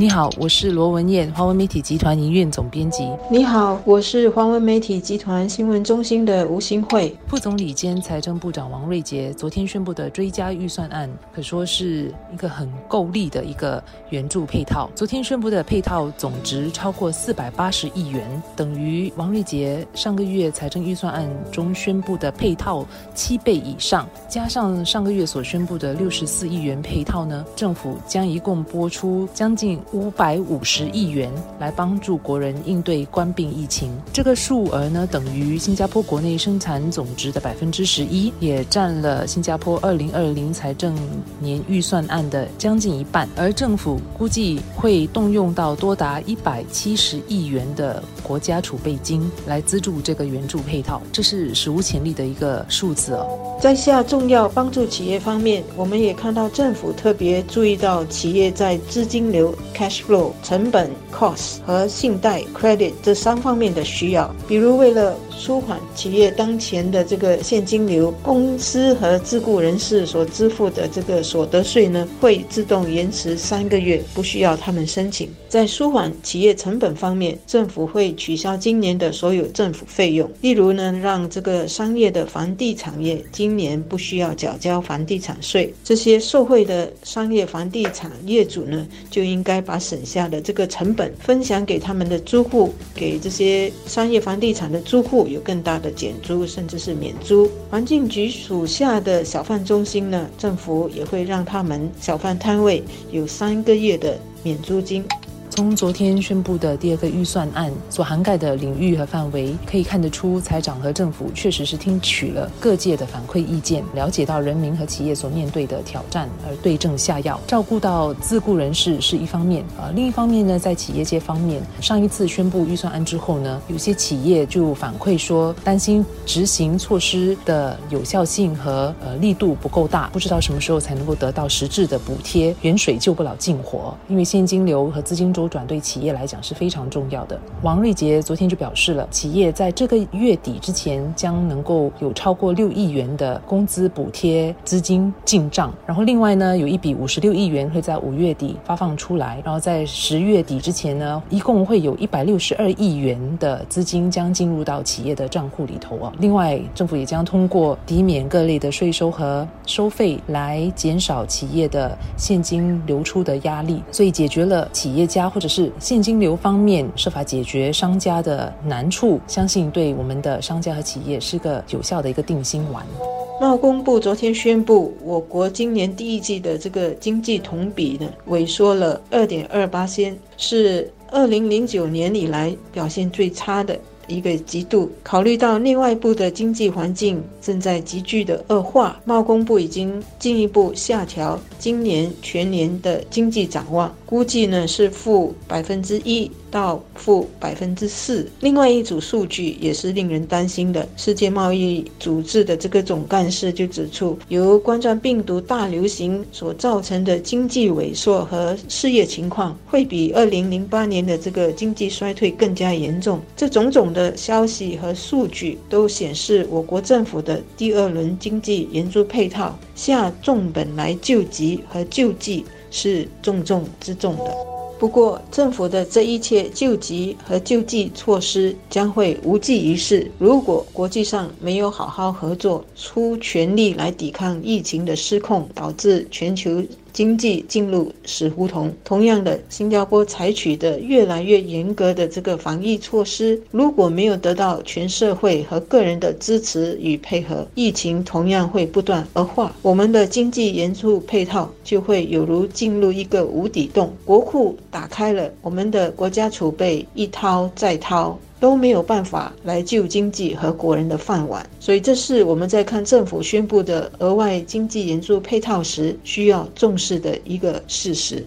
你好，我是罗文燕，华文媒体集团营运总编辑。你好，我是华文媒体集团新闻中心的吴新慧。副总理兼财政部长王瑞杰昨天宣布的追加预算案，可说是一个很够力的一个援助配套。昨天宣布的配套总值超过四百八十亿元，等于王瑞杰上个月财政预算案中宣布的配套七倍以上。加上上个月所宣布的六十四亿元配套呢，政府将一共拨出将近。五百五十亿元来帮助国人应对冠病疫情，这个数额呢等于新加坡国内生产总值的百分之十一，也占了新加坡二零二零财政年预算案的将近一半。而政府估计会动用到多达一百七十亿元的国家储备金来资助这个援助配套，这是史无前例的一个数字哦。在下重要帮助企业方面，我们也看到政府特别注意到企业在资金流。Cash flow 成本 cost 和信贷 credit 这三方面的需要，比如为了舒缓企业当前的这个现金流，公司和自雇人士所支付的这个所得税呢，会自动延迟三个月，不需要他们申请。在舒缓企业成本方面，政府会取消今年的所有政府费用，例如呢，让这个商业的房地产业今年不需要缴交房地产税。这些受惠的商业房地产业主呢，就应该把省下的这个成本分享给他们的租户，给这些商业房地产的租户。有更大的减租，甚至是免租。环境局属下的小贩中心呢，政府也会让他们小贩摊位有三个月的免租金。从昨天宣布的第二个预算案所涵盖的领域和范围，可以看得出，财长和政府确实是听取了各界的反馈意见，了解到人民和企业所面对的挑战，而对症下药，照顾到自雇人士是一方面啊。另一方面呢，在企业界方面，上一次宣布预算案之后呢，有些企业就反馈说，担心执行措施的有效性和呃力度不够大，不知道什么时候才能够得到实质的补贴，远水救不了近火，因为现金流和资金周。转对企业来讲是非常重要的。王瑞杰昨天就表示了，企业在这个月底之前将能够有超过六亿元的工资补贴资金进账，然后另外呢，有一笔五十六亿元会在五月底发放出来，然后在十月底之前呢，一共会有一百六十二亿元的资金将进入到企业的账户里头啊。另外，政府也将通过抵免各类的税收和收费来减少企业的现金流出的压力，所以解决了企业家。或者是现金流方面设法解决商家的难处，相信对我们的商家和企业是个有效的一个定心丸。贸工部昨天宣布，我国今年第一季的这个经济同比呢萎缩了二点二八仙，是二零零九年以来表现最差的。一个季度，考虑到内外部的经济环境正在急剧的恶化，贸工部已经进一步下调今年全年的经济展望，估计呢是负百分之一。到负百分之四。另外一组数据也是令人担心的。世界贸易组织的这个总干事就指出，由冠状病毒大流行所造成的经济萎缩和失业情况，会比二零零八年的这个经济衰退更加严重。这种种的的消息和数据都显示，我国政府的第二轮经济援助配套下重本来救急和救济是重中之重的。不过，政府的这一切救急和救济措施将会无济于事。如果国际上没有好好合作，出全力来抵抗疫情的失控，导致全球。经济进入死胡同。同样的，新加坡采取的越来越严格的这个防疫措施，如果没有得到全社会和个人的支持与配合，疫情同样会不断恶化。我们的经济援助配套就会有如进入一个无底洞，国库打开了，我们的国家储备一掏再掏。都没有办法来救经济和国人的饭碗，所以这是我们在看政府宣布的额外经济援助配套时需要重视的一个事实。